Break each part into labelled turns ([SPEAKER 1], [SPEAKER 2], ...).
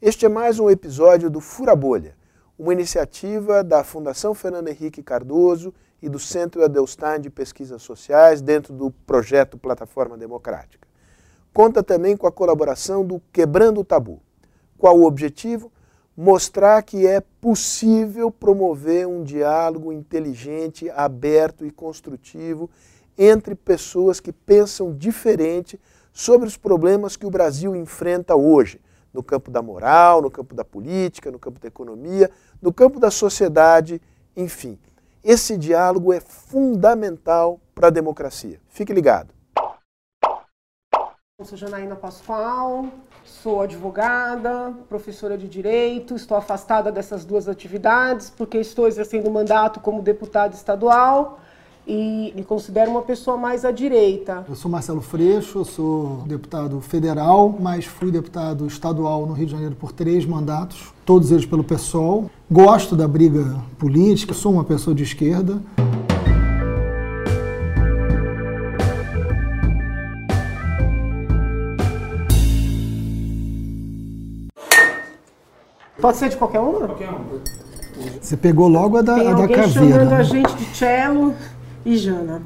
[SPEAKER 1] Este é mais um episódio do Fura Bolha, uma iniciativa da Fundação Fernando Henrique Cardoso e do Centro Adelstein de Pesquisas Sociais dentro do projeto Plataforma Democrática. Conta também com a colaboração do Quebrando o Tabu. Qual o objetivo? Mostrar que é possível promover um diálogo inteligente, aberto e construtivo entre pessoas que pensam diferente sobre os problemas que o Brasil enfrenta hoje no campo da moral, no campo da política, no campo da economia, no campo da sociedade, enfim. Esse diálogo é fundamental para a democracia. Fique ligado.
[SPEAKER 2] Eu sou Janaína Pascoal, sou advogada, professora de direito, estou afastada dessas duas atividades porque estou exercendo mandato como deputada estadual e me considero uma pessoa mais à direita.
[SPEAKER 3] Eu sou Marcelo Freixo, eu sou deputado federal, mas fui deputado estadual no Rio de Janeiro por três mandatos, todos eles pelo PSOL. Gosto da briga política, sou uma pessoa de esquerda.
[SPEAKER 2] Pode ser de qualquer uma?
[SPEAKER 4] Qualquer um.
[SPEAKER 3] Você pegou logo a da,
[SPEAKER 2] Tem
[SPEAKER 3] a da
[SPEAKER 2] alguém
[SPEAKER 3] caveira.
[SPEAKER 2] chamando
[SPEAKER 3] né?
[SPEAKER 2] a gente de cello e Jana.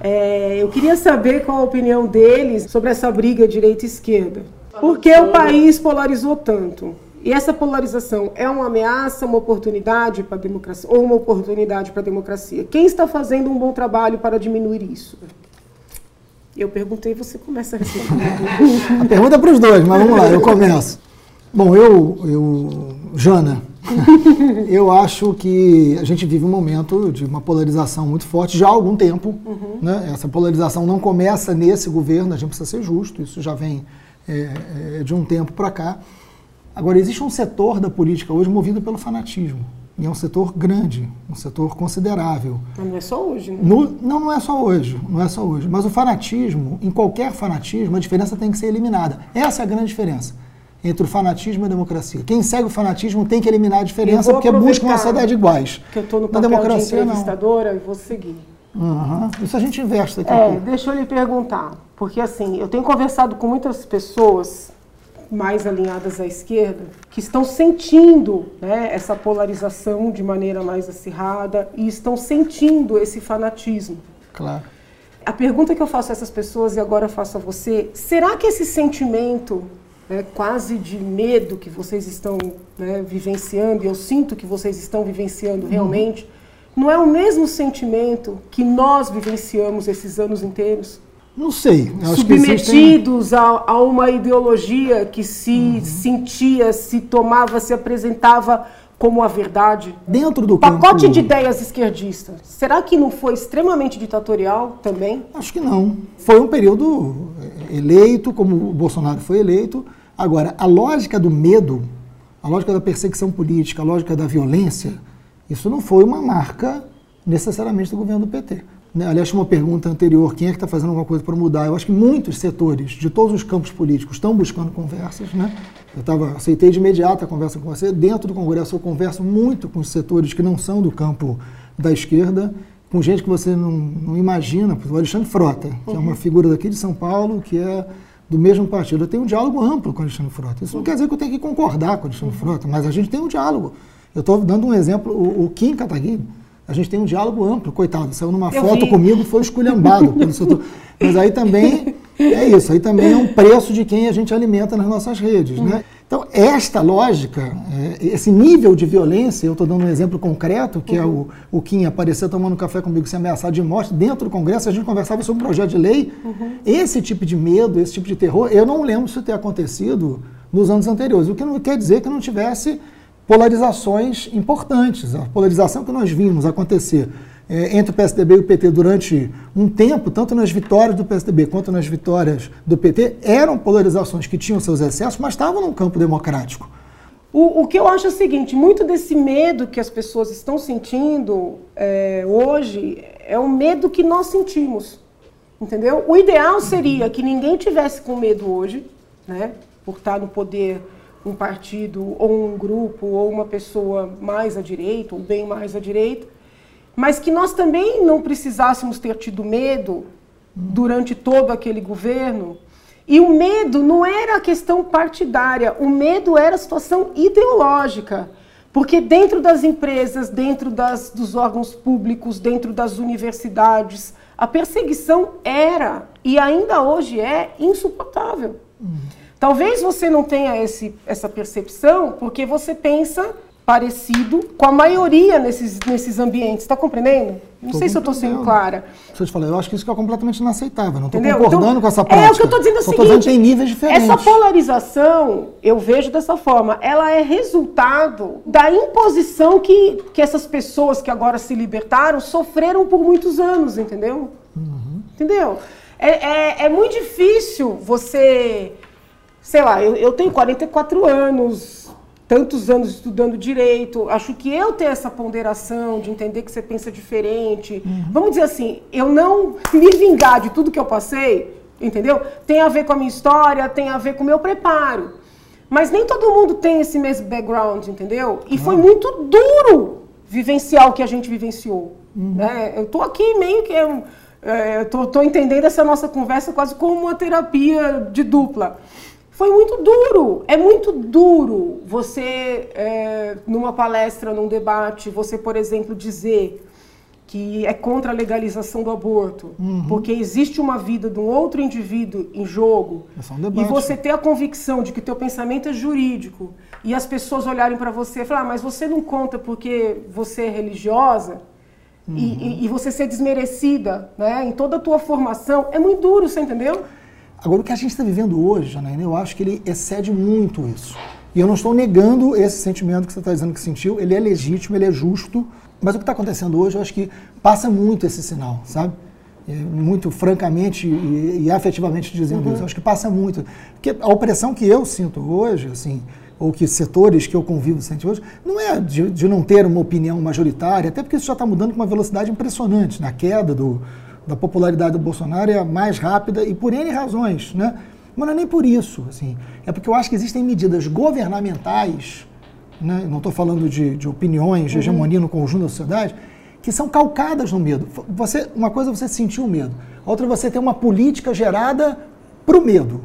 [SPEAKER 2] É, eu queria saber qual a opinião deles sobre essa briga direita esquerda. Por que o país polarizou tanto? E essa polarização é uma ameaça, uma oportunidade para a democracia ou uma oportunidade para a democracia? Quem está fazendo um bom trabalho para diminuir isso? Eu perguntei, você começa a responder.
[SPEAKER 3] A pergunta é para os dois, mas vamos lá, eu começo. Bom, eu, eu Jana, eu acho que a gente vive um momento de uma polarização muito forte já há algum tempo. Né? Essa polarização não começa nesse governo, a gente precisa ser justo, isso já vem é, é, de um tempo para cá. Agora, existe um setor da política hoje movido pelo fanatismo. E é um setor grande, um setor considerável.
[SPEAKER 2] Não é só hoje, né?
[SPEAKER 3] No- não, não é só hoje, não é só hoje. Mas o fanatismo, em qualquer fanatismo, a diferença tem que ser eliminada. Essa é a grande diferença entre o fanatismo e a democracia. Quem segue o fanatismo tem que eliminar a diferença porque busca uma sociedade iguais.
[SPEAKER 2] Que eu estou no
[SPEAKER 3] Na
[SPEAKER 2] papel de
[SPEAKER 3] democracia, não.
[SPEAKER 2] entrevistadora e vou seguir.
[SPEAKER 3] Aham. Isso a gente investe daqui a
[SPEAKER 2] É, deixa eu lhe perguntar, porque assim, eu tenho conversado com muitas pessoas mais alinhadas à esquerda que estão sentindo né, essa polarização de maneira mais acirrada e estão sentindo esse fanatismo.
[SPEAKER 3] Claro.
[SPEAKER 2] A pergunta que eu faço a essas pessoas e agora faço a você, será que esse sentimento né, quase de medo que vocês estão né, vivenciando, e eu sinto que vocês estão vivenciando realmente, não é o mesmo sentimento que nós vivenciamos esses anos inteiros?
[SPEAKER 3] Não sei. existem-
[SPEAKER 2] Submetidos a, a uma ideologia que se sentia, se tomava, se apresentava como a verdade?
[SPEAKER 3] Dentro do
[SPEAKER 2] Pacote
[SPEAKER 3] campo-
[SPEAKER 2] de ideias esquerdistas. Será que não foi extremamente ditatorial também?
[SPEAKER 3] Acho que não. Foi um período eleito, como o Bolsonaro foi eleito. Agora, a lógica do medo, a lógica da perseguição política, a lógica da violência, isso não foi uma marca necessariamente do governo do PT. Né? Aliás, tinha uma pergunta anterior, quem é que está fazendo alguma coisa para mudar? Eu acho que muitos setores de todos os campos políticos estão buscando conversas. Né? Eu tava, aceitei de imediato a conversa com você. Dentro do Congresso eu converso muito com os setores que não são do campo da esquerda, com gente que você não, não imagina, o Alexandre Frota, que é uma figura daqui de São Paulo, que é do mesmo partido. Eu tenho um diálogo amplo com o Alexandre Frota. Isso não quer dizer que eu tenho que concordar com o Alexandre Frota, mas a gente tem um diálogo. Eu estou dando um exemplo, o, o Kim Kataguiri, a gente tem um diálogo amplo, coitado, saiu numa
[SPEAKER 2] Eu
[SPEAKER 3] foto
[SPEAKER 2] vi.
[SPEAKER 3] comigo, foi esculhambado. Mas aí também é isso, aí também é um preço de quem a gente alimenta nas nossas redes, né? Então, esta lógica, é, esse nível de violência, eu estou dando um exemplo concreto, que é o, o Kim aparecer tomando café comigo se ameaçado de morte, dentro do Congresso a gente conversava sobre um projeto de lei, esse tipo de medo, esse tipo de terror, eu não lembro isso ter acontecido nos anos anteriores, o que não quer dizer que não tivesse polarizações importantes. A polarização que nós vimos acontecer eh, entre o PSDB e o PT durante um tempo, tanto nas vitórias do PSDB quanto nas vitórias do PT, eram polarizações que tinham seus excessos, mas estavam no campo democrático.
[SPEAKER 2] O, o que eu acho é o seguinte: muito desse medo que as pessoas estão sentindo é, hoje é o medo que nós sentimos. Entendeu? O ideal seria que ninguém tivesse com medo hoje, né? Por estar no poder um partido ou um grupo ou uma pessoa mais à direita ou bem mais à direita, mas que nós também não precisássemos ter tido medo durante todo aquele governo E o medo não era a questão partidária, o medo era a situação ideológica. Porque dentro das empresas, dentro das, dos órgãos públicos, dentro das universidades, a perseguição era e ainda hoje é insuportável. Uhum. Talvez você não tenha esse, essa percepção porque você pensa parecido com a maioria nesses, nesses ambientes. Está compreendendo? Não tô sei se eu estou sendo clara.
[SPEAKER 3] Deixa eu te falar, eu acho que isso é completamente inaceitável. Não estou concordando então, com essa prática.
[SPEAKER 2] É o que eu estou dizendo é o seguinte.
[SPEAKER 3] Dizendo tem níveis diferentes.
[SPEAKER 2] Essa polarização, eu vejo dessa forma, ela é resultado da imposição que, que essas pessoas que agora se libertaram sofreram por muitos anos, entendeu? Uhum. Entendeu? É, é, é muito difícil você... Sei lá, eu, eu tenho 44 anos, tantos anos estudando direito, acho que eu ter essa ponderação de entender que você pensa diferente, uhum. vamos dizer assim, eu não me vingar de tudo que eu passei, entendeu? Tem a ver com a minha história, tem a ver com o meu preparo. Mas nem todo mundo tem esse mesmo background, entendeu? E uhum. foi muito duro vivenciar o que a gente vivenciou. Uhum. Né? Eu tô aqui meio que. Eu, é, tô, tô entendendo essa nossa conversa quase como uma terapia de dupla. Foi muito duro, é muito duro você, é, numa palestra, num debate, você, por exemplo, dizer que é contra a legalização do aborto, uhum. porque existe uma vida de um outro indivíduo em jogo,
[SPEAKER 3] é um debate.
[SPEAKER 2] e você ter a convicção de que teu pensamento é jurídico, e as pessoas olharem para você e falar, ah, mas você não conta porque você é religiosa, uhum. e, e, e, você ser desmerecida né, em toda a tua formação, é muito duro, você entendeu?
[SPEAKER 3] Agora, o que a gente está vivendo hoje, Janaína, eu acho que ele excede muito isso. E eu não estou negando esse sentimento que você está dizendo que sentiu, ele é legítimo, ele é justo, mas o que está acontecendo hoje, eu acho que passa muito esse sinal, sabe? Muito francamente e, e afetivamente dizendo uhum. isso, eu acho que passa muito. Porque a opressão que eu sinto hoje, assim, ou que setores que eu convivo sentem hoje, não é de, de não ter uma opinião majoritária, até porque isso já está mudando com uma velocidade impressionante, na queda do, da popularidade do Bolsonaro é a mais rápida e por N razões, né? Mas não é nem por isso, assim. É porque eu acho que existem medidas governamentais, né? não estou falando de, de opiniões, de uhum. hegemonia no conjunto da sociedade, que são calcadas no medo. Você, uma coisa é você sentir o medo, a outra é você ter uma política gerada para o medo.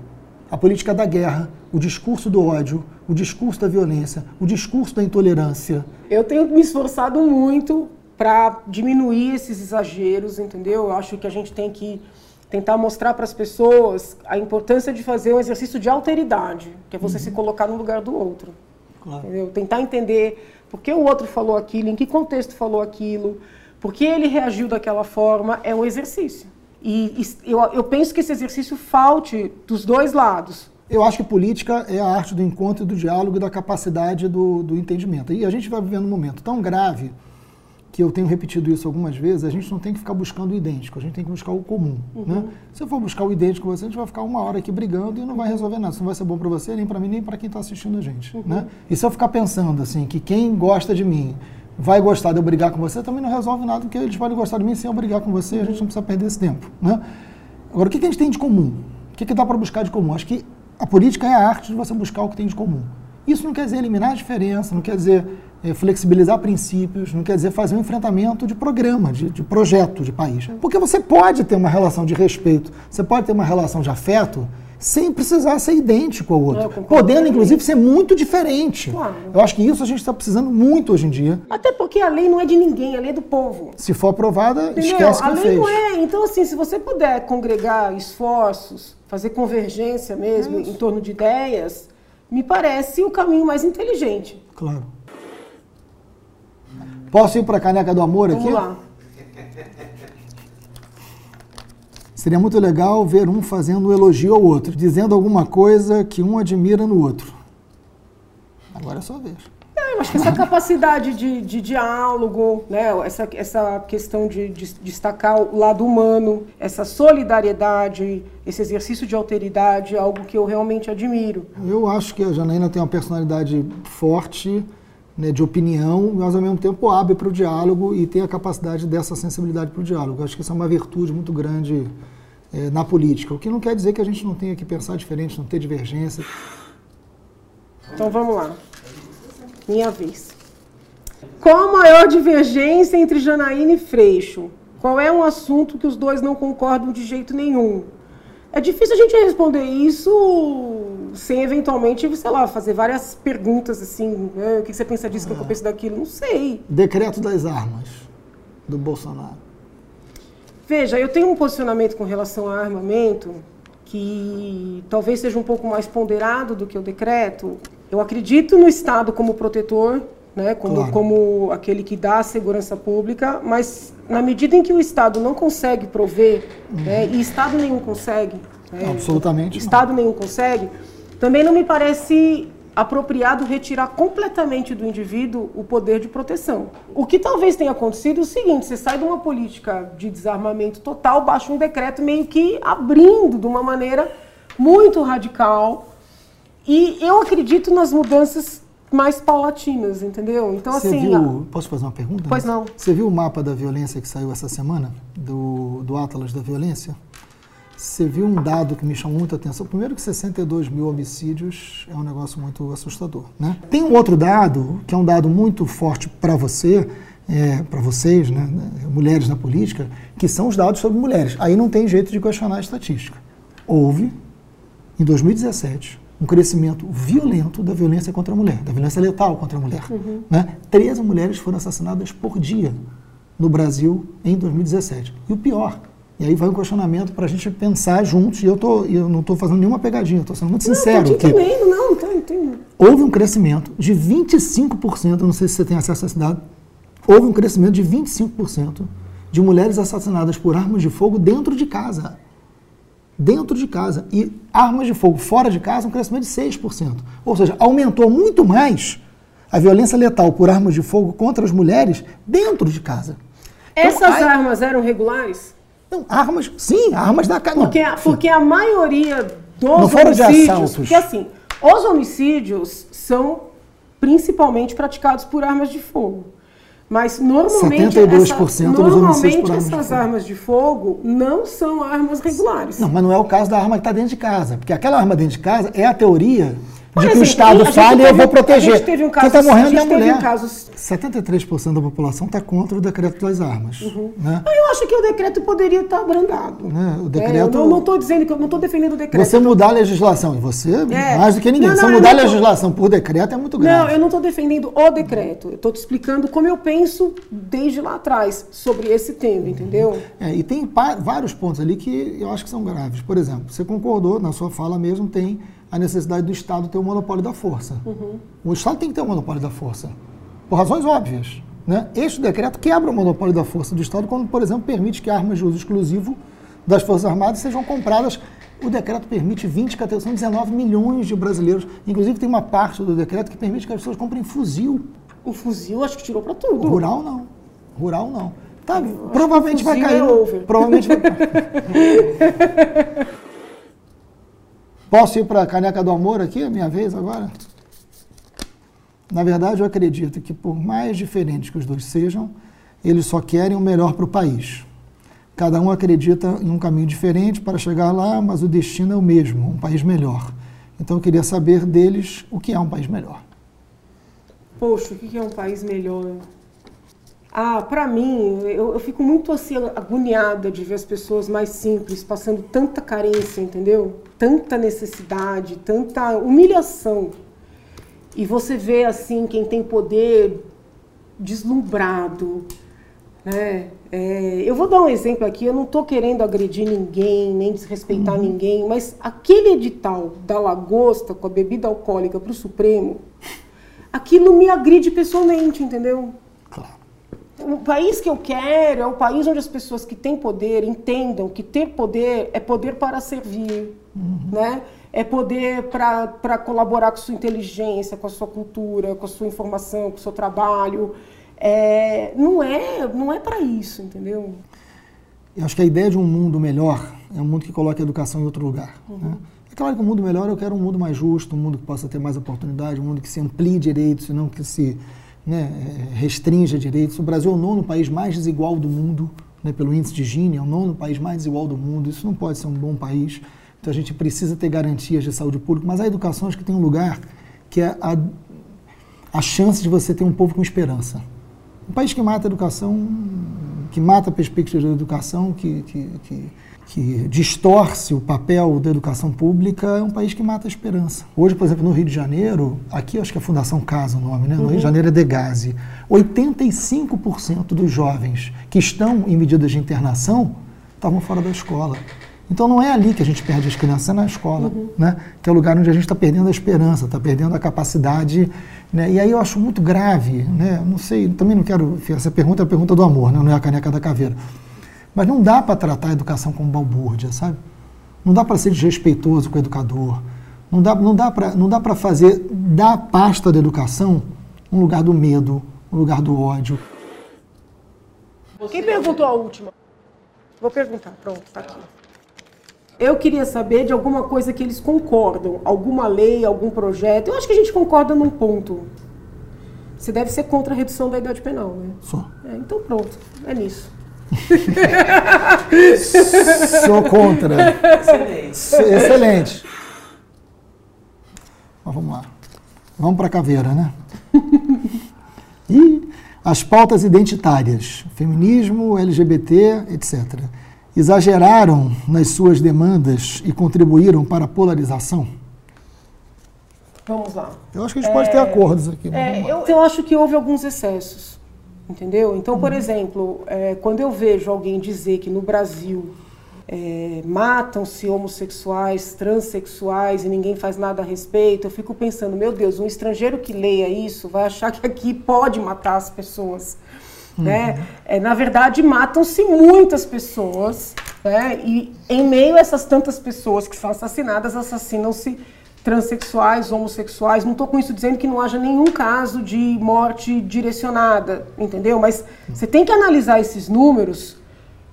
[SPEAKER 3] A política da guerra, o discurso do ódio, o discurso da violência, o discurso da intolerância.
[SPEAKER 2] Eu tenho me esforçado muito para diminuir esses exageros, entendeu? Eu acho que a gente tem que tentar mostrar para as pessoas a importância de fazer um exercício de alteridade, que é você uhum. se colocar no lugar do outro. Claro. Entendeu? Tentar entender por que o outro falou aquilo, em que contexto falou aquilo, por que ele reagiu daquela forma, é um exercício. E, e eu, eu penso que esse exercício falte dos dois lados.
[SPEAKER 3] Eu acho que política é a arte do encontro, do diálogo e da capacidade do, do entendimento. E a gente vai vivendo um momento tão grave que eu tenho repetido isso algumas vezes, a gente não tem que ficar buscando o idêntico, a gente tem que buscar o comum. Uhum. Né? Se eu for buscar o idêntico com você, a gente vai ficar uma hora aqui brigando e não vai resolver nada. Isso não vai ser bom para você, nem para mim, nem para quem está assistindo a gente. Uhum. Né? E se eu ficar pensando assim, que quem gosta de mim vai gostar de eu brigar com você, também não resolve nada, porque eles podem gostar de mim sem eu brigar com você, a gente não precisa perder esse tempo. Né? Agora, o que, que a gente tem de comum? O que, que dá para buscar de comum? Acho que a política é a arte de você buscar o que tem de comum. Isso não quer dizer eliminar a diferença, não quer dizer é, flexibilizar princípios, não quer dizer fazer um enfrentamento de programa, de, de, projeto de país. Porque você pode ter uma relação de respeito, você pode ter uma relação de afeto sem precisar ser idêntico ao outro. Podendo, inclusive, ser muito diferente. Claro. Eu acho que isso a gente está precisando muito hoje em dia.
[SPEAKER 2] Até porque a lei não é de ninguém, a lei é do povo.
[SPEAKER 3] Se for aprovada, Entendeu? esquece que
[SPEAKER 2] A lei
[SPEAKER 3] fez.
[SPEAKER 2] não é. Então, assim, se você puder congregar esforços, fazer convergência mesmo é em torno de ideias, me parece o caminho mais inteligente.
[SPEAKER 3] Claro. Posso ir para a caneca do amor
[SPEAKER 2] Vamos
[SPEAKER 3] aqui?
[SPEAKER 2] Vamos lá.
[SPEAKER 3] Seria muito legal ver um fazendo um elogio ao outro, dizendo alguma coisa que um admira no outro. Agora é sua vez.
[SPEAKER 2] É, eu acho que essa capacidade de, de diálogo, né, essa, essa questão de, de, destacar o lado humano, essa solidariedade, esse exercício de alteridade é algo que eu realmente admiro.
[SPEAKER 3] Eu acho que a Janaína tem uma personalidade forte, né, de opinião, mas ao mesmo tempo abre para o diálogo e tem a capacidade dessa sensibilidade para o diálogo. Acho que isso é uma virtude muito grande é, na política, o que não quer dizer que a gente não tenha que pensar diferente, não ter divergência.
[SPEAKER 2] Então vamos lá. Minha vez. Qual a maior divergência entre Janaína e Freixo? Qual é um assunto que os dois não concordam de jeito nenhum? É difícil a gente responder isso sem eventualmente, sei lá, fazer várias perguntas assim. Né? O que você pensa disso, o que eu penso daquilo? Não sei.
[SPEAKER 3] Decreto das armas do Bolsonaro.
[SPEAKER 2] Veja, eu tenho um posicionamento com relação a armamento que talvez seja um pouco mais ponderado do que o decreto. Eu acredito no Estado como protetor, né, como, claro. como aquele que dá a segurança pública, mas na medida em que o Estado não consegue prover, uhum. né, e Estado nenhum consegue,
[SPEAKER 3] né, absolutamente,
[SPEAKER 2] Estado não. nenhum consegue, também não me parece apropriado retirar completamente do indivíduo o poder de proteção. O que talvez tenha acontecido é o seguinte: você sai de uma política de desarmamento total, baixa um decreto meio que abrindo de uma maneira muito radical. E eu acredito nas mudanças mais paulatinas, entendeu?
[SPEAKER 3] Então, Você assim. Viu, posso fazer uma pergunta?
[SPEAKER 2] Pois não.
[SPEAKER 3] Você viu o mapa da violência que saiu essa semana? Do, do Atlas da Violência? Você viu um dado que me chamou muita atenção. Primeiro que 62 mil homicídios é um negócio muito assustador. Né? Tem um outro dado, que é um dado muito forte para você, é, para vocês, né, mulheres na política, que são os dados sobre mulheres. Aí não tem jeito de questionar a estatística. Houve, em 2017, um crescimento violento da violência contra a mulher, da violência letal contra a mulher. Uhum. Né? 13 mulheres foram assassinadas por dia no Brasil em 2017. E o pior, e aí vai um questionamento para a gente pensar juntos, e eu, tô, eu não estou fazendo nenhuma pegadinha, estou sendo muito sincero.
[SPEAKER 2] Não, estou entendendo, não, estou entendendo.
[SPEAKER 3] Houve um crescimento de 25%, não sei se você tem acesso a esse dado, houve um crescimento de 25% de mulheres assassinadas por armas de fogo dentro de casa. Dentro de casa. E armas de fogo fora de casa, um crescimento de 6%. Ou seja, aumentou muito mais a violência letal por armas de fogo contra as mulheres dentro de casa.
[SPEAKER 2] Então, Essas aí, armas eram regulares?
[SPEAKER 3] Não, armas, sim, armas da casa.
[SPEAKER 2] Porque, porque a maioria dos não foram homicídios. De assaltos. Porque assim, os homicídios são principalmente praticados por armas de fogo. Mas normalmente, 72% essa, normalmente essas armas de fogo não são armas regulares.
[SPEAKER 3] Não, mas não é o caso da arma que está dentro de casa. Porque aquela arma dentro de casa é a teoria de que o Estado falha e eu vou proteger. A gente teve um caso, Quem está morrendo é a mulher. Um caso... 73% da população está contra o decreto das armas. Uhum. Né?
[SPEAKER 2] Eu acho que o decreto poderia estar tá abrandado. Né? O decreto... É, eu não estou dizendo que eu não estou defendendo o decreto.
[SPEAKER 3] Você mudar a legislação, e você é. mais do que ninguém. Não, não, você mudar a legislação tô... por decreto é muito grave.
[SPEAKER 2] Não, eu não estou defendendo o decreto. Eu estou te explicando como eu penso desde lá atrás sobre esse tema, entendeu?
[SPEAKER 3] É, e tem vários pontos ali que eu acho que são graves. Por exemplo, você concordou, na sua fala mesmo, tem a necessidade do Estado ter o monopólio da força. Uhum. O Estado tem que ter o monopólio da força, por razões óbvias. Né? Este decreto quebra o monopólio da força do Estado quando, por exemplo, permite que armas de uso exclusivo das Forças Armadas sejam compradas. O decreto permite 20 categorias, são 19 milhões de brasileiros. Inclusive, tem uma parte do decreto que permite que as pessoas comprem fuzil.
[SPEAKER 2] O fuzil acho que tirou para tudo.
[SPEAKER 3] Rural não. Rural não. Tá, provavelmente vai cair. É provavelmente vai. Posso ir para a caneca do amor aqui, a minha vez agora? Na verdade, eu acredito que, por mais diferentes que os dois sejam, eles só querem o melhor para o país. Cada um acredita em um caminho diferente para chegar lá, mas o destino é o mesmo, um país melhor. Então, eu queria saber deles o que é um país melhor.
[SPEAKER 2] Poxa, o que é um país melhor? Ah, para mim, eu, eu, fico muito assim agoniada de ver as pessoas mais simples passando tanta carência, entendeu? Tanta necessidade, tanta humilhação. E você vê assim quem tem poder deslumbrado, né? É, eu vou dar um exemplo aqui. Eu não estou querendo agredir ninguém, nem desrespeitar uhum. ninguém, mas aquele edital da lagosta com a bebida alcoólica para o Supremo, aquilo me agride pessoalmente, entendeu? O país que eu quero é o país onde as pessoas que têm poder entendam que ter poder é poder para servir, uhum. né? É poder para colaborar com sua inteligência, com a sua cultura, com a sua informação, com o seu trabalho. É, não é, não é para isso, entendeu?
[SPEAKER 3] Eu acho que a ideia de um mundo melhor é um mundo que coloca a educação em outro lugar. Uhum. Né? É claro que um mundo melhor eu quero um mundo mais justo, um mundo que possa ter mais oportunidade, um mundo que se amplie direitos e não que se né, restringe direitos. O Brasil é o nono país mais desigual do mundo, né, pelo índice de Gini, é o nono país mais desigual do mundo. Isso não pode ser um bom país. Então a gente precisa ter garantias de saúde pública, mas a educação acho que tem um lugar que é a, a chance de você ter um povo com esperança. Um país que mata a educação que mata a perspectiva da educação, que, que, que, que distorce o papel da educação pública, é um país que mata a esperança. Hoje, por exemplo, no Rio de Janeiro, aqui acho que é a Fundação Casa o nome, né? No uhum. Rio de Janeiro é Degase. 85% dos jovens que estão em medidas de internação estavam fora da escola. Então não é ali que a gente perde as crianças, é na escola, uhum. né? que é o lugar onde a gente está perdendo a esperança, está perdendo a capacidade. Né? E aí eu acho muito grave, né? não sei, também não quero. Essa pergunta é a pergunta do amor, né? não é a caneca da caveira. Mas não dá para tratar a educação como balbúrdia, sabe? Não dá para ser desrespeitoso com o educador. Não dá, não dá para fazer da pasta da educação um lugar do medo, um lugar do ódio.
[SPEAKER 2] Quem perguntou a última? Vou perguntar, pronto, está aqui. Eu queria saber de alguma coisa que eles concordam, alguma lei, algum projeto. Eu acho que a gente concorda num ponto. Você deve ser contra a redução da idade penal, né?
[SPEAKER 3] Sou.
[SPEAKER 2] É, então pronto, é nisso.
[SPEAKER 3] Sou contra. Excelente. Excelente. Mas vamos lá. Vamos para a caveira, né? e as pautas identitárias, feminismo, LGBT, etc exageraram nas suas demandas e contribuíram para a polarização?
[SPEAKER 2] Vamos lá.
[SPEAKER 3] Eu acho que a gente é, pode ter acordos aqui.
[SPEAKER 2] É, eu, eu, acho que houve alguns excessos, entendeu? Então, por uhum. exemplo, é, quando eu vejo alguém dizer que no Brasil é, matam-se homossexuais, transexuais e ninguém faz nada a respeito, eu fico pensando, meu Deus, um estrangeiro que leia isso vai achar que aqui pode matar as pessoas. Né? Uhum. Né? É, na verdade, matam-se muitas pessoas, né? e em meio a essas tantas pessoas que são assassinadas, assassinam-se transexuais, homossexuais. Não estou com isso dizendo que não haja nenhum caso de morte direcionada, entendeu? Mas você tem que analisar esses números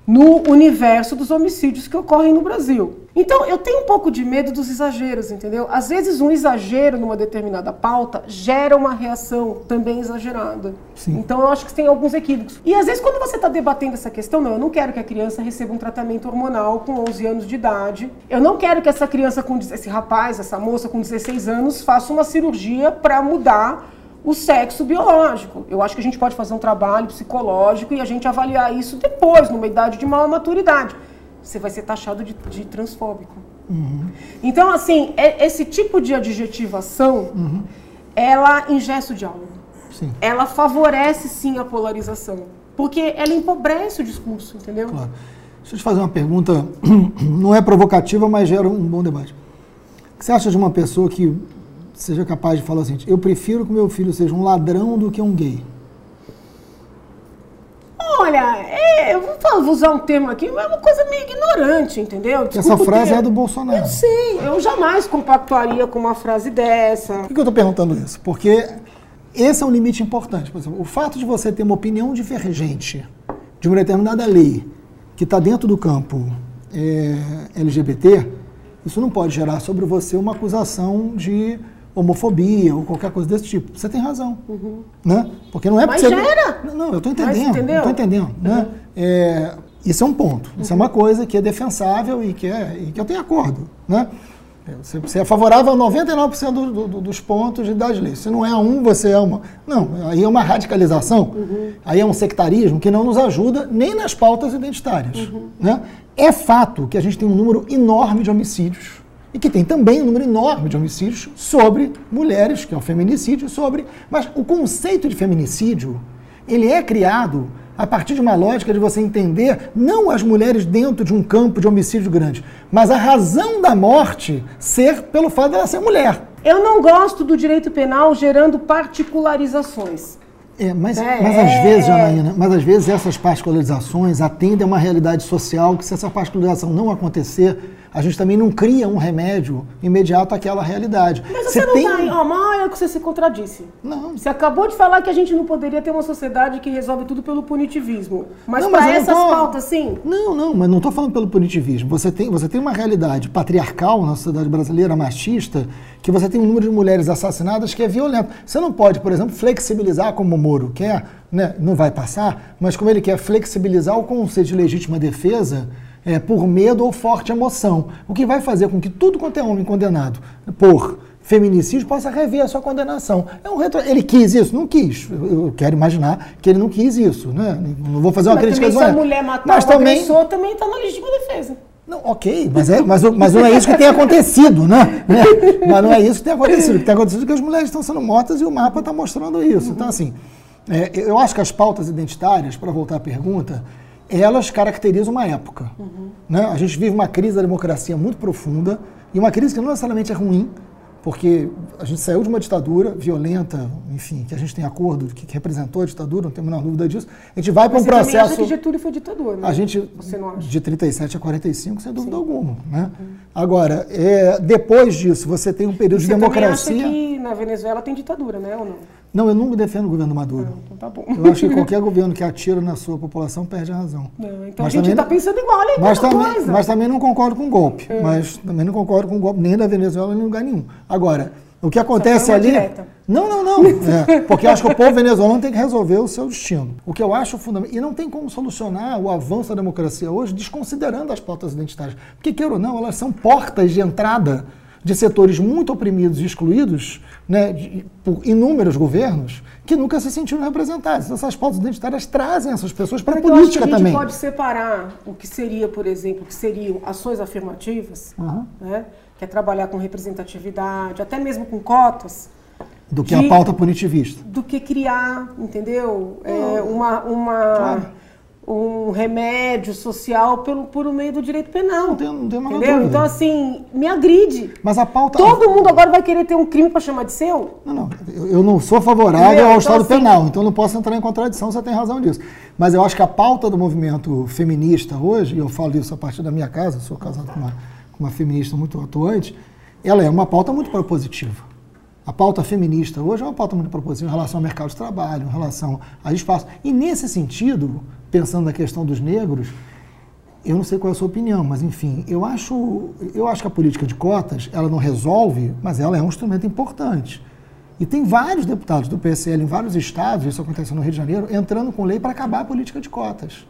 [SPEAKER 2] no universo dos homicídios que ocorrem no Brasil. Então, eu tenho um pouco de medo dos exageros, entendeu? Às vezes, um exagero numa determinada pauta gera uma reação também exagerada. Sim. Então, eu acho que tem alguns equívocos. E às vezes, quando você está debatendo essa questão, não, eu não quero que a criança receba um tratamento hormonal com 11 anos de idade. Eu não quero que essa criança, com esse rapaz, essa moça com 16 anos, faça uma cirurgia para mudar o sexo biológico. Eu acho que a gente pode fazer um trabalho psicológico e a gente avaliar isso depois, numa idade de maior maturidade. Você vai ser taxado de, de transfóbico. Uhum. Então, assim, é, esse tipo de adjetivação, uhum. ela ingessa o diálogo. Sim. Ela favorece, sim, a polarização. Porque ela empobrece o discurso, entendeu? Claro.
[SPEAKER 3] Deixa eu te fazer uma pergunta, não é provocativa, mas gera um bom debate. O que você acha de uma pessoa que seja capaz de falar assim: eu prefiro que meu filho seja um ladrão do que um gay?
[SPEAKER 2] Olha, é, eu vou usar um termo aqui, mas é uma coisa meio ignorante, entendeu?
[SPEAKER 3] Desculpa, Essa frase é do Bolsonaro.
[SPEAKER 2] Eu sei, eu jamais compactuaria com uma frase dessa.
[SPEAKER 3] Por que eu estou perguntando isso? Porque esse é um limite importante. Por exemplo, o fato de você ter uma opinião divergente de uma determinada lei que está dentro do campo é, LGBT, isso não pode gerar sobre você uma acusação de homofobia ou qualquer coisa desse tipo. Você tem razão. Uhum. Né? Porque não é
[SPEAKER 2] Mas
[SPEAKER 3] você...
[SPEAKER 2] gera.
[SPEAKER 3] Não, eu estou entendendo. Estou entendendo. Né? Uhum. Né? É, isso é um ponto. Isso é uma coisa que é defensável e que, é, e que eu tenho acordo. Né? Você, você é favorável a 99% do, do, dos pontos das leis. Se não é um, você é uma. Não, aí é uma radicalização, uhum. aí é um sectarismo que não nos ajuda nem nas pautas identitárias. Uhum. Né? É fato que a gente tem um número enorme de homicídios e que tem também um número enorme de homicídios sobre mulheres, que é o feminicídio, sobre. Mas o conceito de feminicídio, ele é criado a partir de uma lógica de você entender não as mulheres dentro de um campo de homicídio grande, mas a razão da morte ser pelo fato dela ser mulher.
[SPEAKER 2] Eu não gosto do direito penal gerando particularizações.
[SPEAKER 3] É, mas, é, mas às vezes, Janaína, mas às vezes essas particularizações atendem a uma realidade social que se essa particularização não acontecer, a gente também não cria um remédio imediato àquela realidade.
[SPEAKER 2] Mas você, você não está em Amar, é que você se contradisse.
[SPEAKER 3] Não.
[SPEAKER 2] Você acabou de falar que a gente não poderia ter uma sociedade que resolve tudo pelo punitivismo. Mas para essas tô... pautas, sim?
[SPEAKER 3] Não, não, mas não estou falando pelo punitivismo. Você tem, você tem uma realidade patriarcal na sociedade brasileira, machista, que você tem um número de mulheres assassinadas que é violento. Você não pode, por exemplo, flexibilizar como o Moro quer, né? não vai passar, mas como ele quer flexibilizar o conceito de legítima defesa é, por medo ou forte emoção. O que vai fazer com que tudo quanto é homem condenado por feminicídio possa rever a sua condenação. É um retro... Ele quis isso? Não quis. Eu quero imaginar que ele não quis isso. Né? Não vou fazer uma
[SPEAKER 2] Mas
[SPEAKER 3] crítica
[SPEAKER 2] também, se a mulher matar
[SPEAKER 3] mas também...
[SPEAKER 2] agressor, também está na legítima defesa.
[SPEAKER 3] Não, ok, mas, é, mas, mas não é isso que tem acontecido, né? Mas não é isso que tem acontecido. O que tem acontecido é que as mulheres estão sendo mortas e o mapa está mostrando isso. Então, assim, é, eu acho que as pautas identitárias, para voltar à pergunta, elas caracterizam uma época. Uhum. Né? A gente vive uma crise da democracia muito profunda e uma crise que não necessariamente é ruim, porque a gente saiu de uma ditadura violenta, enfim, que a gente tem acordo que, que representou a ditadura, não tem a menor dúvida disso. A gente vai para um processo.
[SPEAKER 2] Acha que Getúlio foi ditador, né?
[SPEAKER 3] A gente de 37 a 45, sem dúvida Sim. alguma, né? Uhum. Agora, é, depois disso, você tem um período de democracia.
[SPEAKER 2] Acha que na Venezuela tem ditadura, né, ou não?
[SPEAKER 3] Não, eu me defendo o governo Maduro.
[SPEAKER 2] Não, então tá bom.
[SPEAKER 3] Eu acho que qualquer governo que atira na sua população perde a razão.
[SPEAKER 2] Não, então mas a gente está pensando igual, olha
[SPEAKER 3] mas também, coisa. mas também não concordo com o golpe. É. Mas também não concordo com o golpe nem da Venezuela nem em lugar nenhum. Agora, o que acontece ali.
[SPEAKER 2] Direta.
[SPEAKER 3] Não, não, não. É, porque eu acho que o povo venezuelano tem que resolver o seu destino. O que eu acho fundamental. E não tem como solucionar o avanço da democracia hoje desconsiderando as pautas identitárias. Porque, queira ou não, elas são portas de entrada de setores muito oprimidos e excluídos né, de, por inúmeros governos que nunca se sentiram representados. Essas pautas identitárias trazem essas pessoas para a política também.
[SPEAKER 2] a
[SPEAKER 3] gente
[SPEAKER 2] pode separar o que seria, por exemplo, o que seriam ações afirmativas, uhum. né, que é trabalhar com representatividade, até mesmo com cotas.
[SPEAKER 3] Do que de, a pauta punitivista.
[SPEAKER 2] Do que criar, entendeu? É, uma, uma, claro um remédio social pelo, por meio do direito penal.
[SPEAKER 3] Não tem, não tem
[SPEAKER 2] entendeu? Dúvida. Então, assim, me agride.
[SPEAKER 3] Mas a pauta.
[SPEAKER 2] Todo mundo agora vai querer ter um crime para chamar de seu?
[SPEAKER 3] Não, não. Eu não sou favorável entendeu? ao então, Estado assim, penal, então não posso entrar em contradição, você tem razão disso. Mas eu acho que a pauta do movimento feminista hoje, e eu falo isso a partir da minha casa, sou casado com uma, com uma feminista muito atuante, ela é uma pauta muito propositiva. A pauta feminista hoje é uma pauta muito propositiva em relação ao mercado de trabalho, em relação a espaço. E nesse sentido, pensando na questão dos negros, eu não sei qual é a sua opinião, mas enfim, eu acho, eu acho que a política de cotas, ela não resolve, mas ela é um instrumento importante. E tem vários deputados do PSL em vários estados, isso acontece no Rio de Janeiro, entrando com lei para acabar a política de cotas.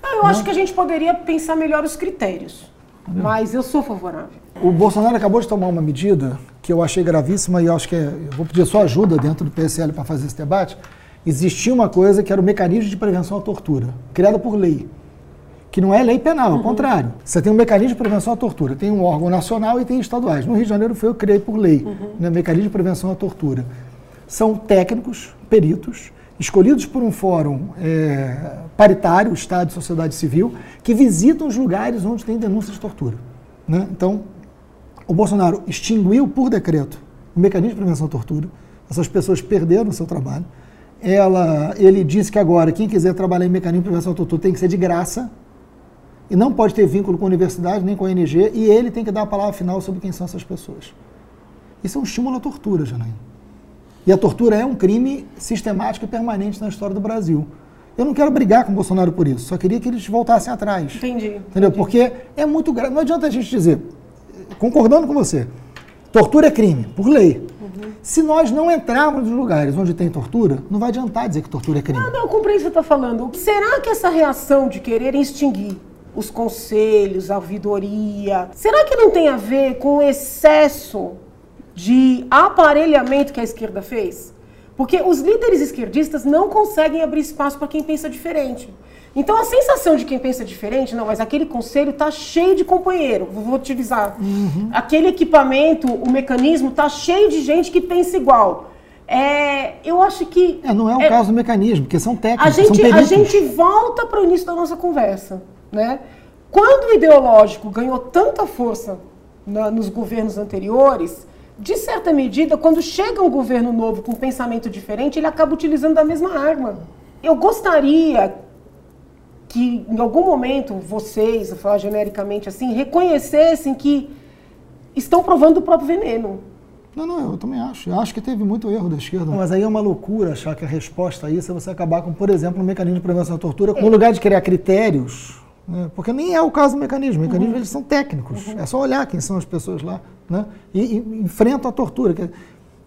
[SPEAKER 2] Ah, eu acho que a gente poderia pensar melhor os critérios, mas eu sou favorável.
[SPEAKER 3] O Bolsonaro acabou de tomar uma medida que eu achei gravíssima e eu acho que é, eu vou pedir a sua ajuda dentro do PSL para fazer esse debate, existia uma coisa que era o mecanismo de prevenção à tortura, criada por lei. Que não é lei penal, ao uhum. contrário. Você tem um mecanismo de prevenção à tortura. Tem um órgão nacional e tem estaduais. No Rio de Janeiro foi eu que criei por lei, uhum. né, mecanismo de prevenção à tortura. São técnicos, peritos, escolhidos por um fórum é, paritário, Estado e sociedade civil, que visitam os lugares onde tem denúncias de tortura. Né? Então, o Bolsonaro extinguiu por decreto o mecanismo de prevenção à tortura. Essas pessoas perderam o seu trabalho ela, ele disse que agora quem quiser trabalhar em mecanismo de prevenção ao tortura tem que ser de graça e não pode ter vínculo com a universidade nem com a ONG e ele tem que dar a palavra final sobre quem são essas pessoas. Isso é um estímulo à tortura, Janaína. E a tortura é um crime sistemático e permanente na história do Brasil. Eu não quero brigar com o Bolsonaro por isso, só queria que eles voltassem atrás.
[SPEAKER 2] Entendi.
[SPEAKER 3] Entendeu?
[SPEAKER 2] Entendi.
[SPEAKER 3] Porque é muito grave. Não adianta a gente dizer, concordando com você, tortura é crime, por lei. Se nós não entrarmos nos lugares onde tem tortura, não vai adiantar dizer que tortura é crime.
[SPEAKER 2] Ah, não, eu comprei o que você está falando. Será que essa reação de querer extinguir os conselhos, a ouvidoria, será que não tem a ver com o excesso de aparelhamento que a esquerda fez? Porque os líderes esquerdistas não conseguem abrir espaço para quem pensa diferente. Então a sensação de quem pensa diferente, não, mas aquele conselho está cheio de companheiro, vou utilizar. Uhum. Aquele equipamento, o mecanismo está cheio de gente que pensa igual. É, eu acho que.
[SPEAKER 3] É, não é o é, caso do mecanismo, porque são técnicos.
[SPEAKER 2] A gente,
[SPEAKER 3] são
[SPEAKER 2] a gente volta para o início da nossa conversa. Né? Quando o ideológico ganhou tanta força na, nos governos anteriores, de certa medida, quando chega um governo novo com um pensamento diferente, ele acaba utilizando da mesma arma. Eu gostaria que em algum momento vocês, vou falar genericamente assim, reconhecessem que estão provando o próprio veneno.
[SPEAKER 3] Não, não, eu também acho. Eu acho que teve muito erro da esquerda. Mas aí é uma loucura achar que a resposta a isso é você acabar com, por exemplo, um mecanismo de prevenção da tortura, é. no lugar de criar critérios, né? porque nem é o caso do mecanismo. Os mecanismos uhum. eles são técnicos. Uhum. É só olhar quem são as pessoas lá né? e, e enfrentam a tortura.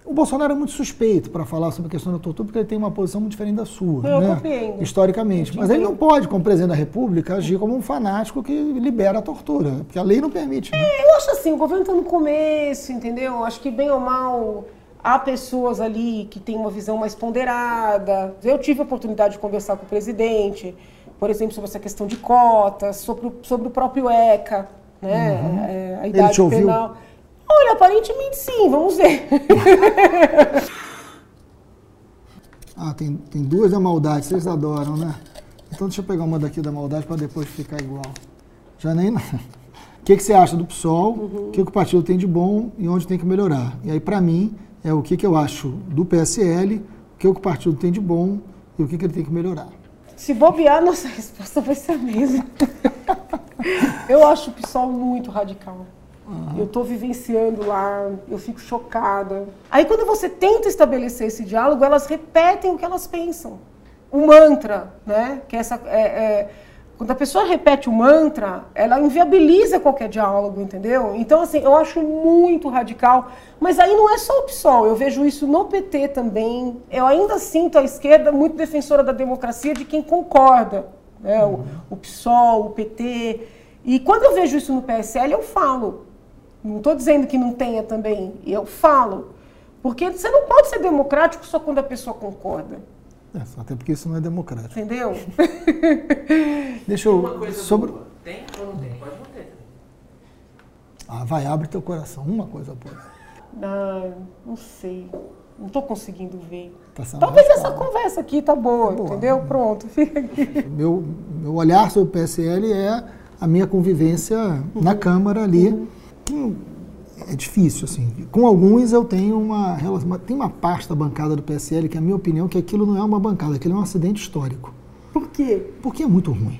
[SPEAKER 3] O Bolsonaro é muito suspeito para falar sobre a questão da tortura, porque ele tem uma posição muito diferente da sua,
[SPEAKER 2] Eu
[SPEAKER 3] né?
[SPEAKER 2] compreendo.
[SPEAKER 3] historicamente. Mas ele não pode, como presidente da República, agir como um fanático que libera a tortura, porque a lei não permite. Né?
[SPEAKER 2] Eu acho assim, o governo está no começo, entendeu? Acho que bem ou mal há pessoas ali que têm uma visão mais ponderada. Eu tive a oportunidade de conversar com o presidente, por exemplo, sobre essa questão de cotas, sobre o, sobre o próprio ECA, né? É, a idade
[SPEAKER 3] te ouviu?
[SPEAKER 2] Olha, aparentemente sim, vamos ver.
[SPEAKER 3] Ah, tem, tem duas da maldade, vocês adoram, né? Então deixa eu pegar uma daqui da maldade para depois ficar igual. Já nem. O que, que você acha do PSOL? O que, que o partido tem de bom e onde tem que melhorar? E aí, para mim, é o que, que eu acho do PSL, o que, que o partido tem de bom e o que, que ele tem que melhorar.
[SPEAKER 2] Se bobear, nossa resposta vai ser a mesma. eu acho o PSOL muito radical. Eu estou vivenciando lá, eu fico chocada. Aí quando você tenta estabelecer esse diálogo, elas repetem o que elas pensam. O mantra, né? Que é essa, é, é, quando a pessoa repete o mantra, ela inviabiliza qualquer diálogo, entendeu? Então, assim, eu acho muito radical. Mas aí não é só o PSOL, eu vejo isso no PT também. Eu ainda sinto a esquerda muito defensora da democracia de quem concorda. Né? O, o PSOL, o PT. E quando eu vejo isso no PSL, eu falo. Não estou dizendo que não tenha também, eu falo. Porque você não pode ser democrático só quando a pessoa concorda.
[SPEAKER 3] É, só até porque isso não é democrático.
[SPEAKER 2] Entendeu?
[SPEAKER 3] Deixa
[SPEAKER 4] Uma
[SPEAKER 3] eu.
[SPEAKER 4] coisa
[SPEAKER 3] Sobre...
[SPEAKER 4] boa. Tem ou não tem? Pode não ter.
[SPEAKER 3] Ah, vai, abre teu coração. Uma coisa boa.
[SPEAKER 2] Ah, não sei. Não estou conseguindo ver.
[SPEAKER 3] Tá
[SPEAKER 2] Talvez essa conversa aqui tá boa,
[SPEAKER 3] boa.
[SPEAKER 2] entendeu? Pronto, fica aqui.
[SPEAKER 3] Meu, meu olhar sobre o PSL é a minha convivência na Câmara ali. É difícil, assim. Com alguns eu tenho uma relação. Tem uma parte da bancada do PSL que, a minha opinião, que aquilo não é uma bancada, aquilo é um acidente histórico.
[SPEAKER 2] Por quê?
[SPEAKER 3] Porque é muito ruim.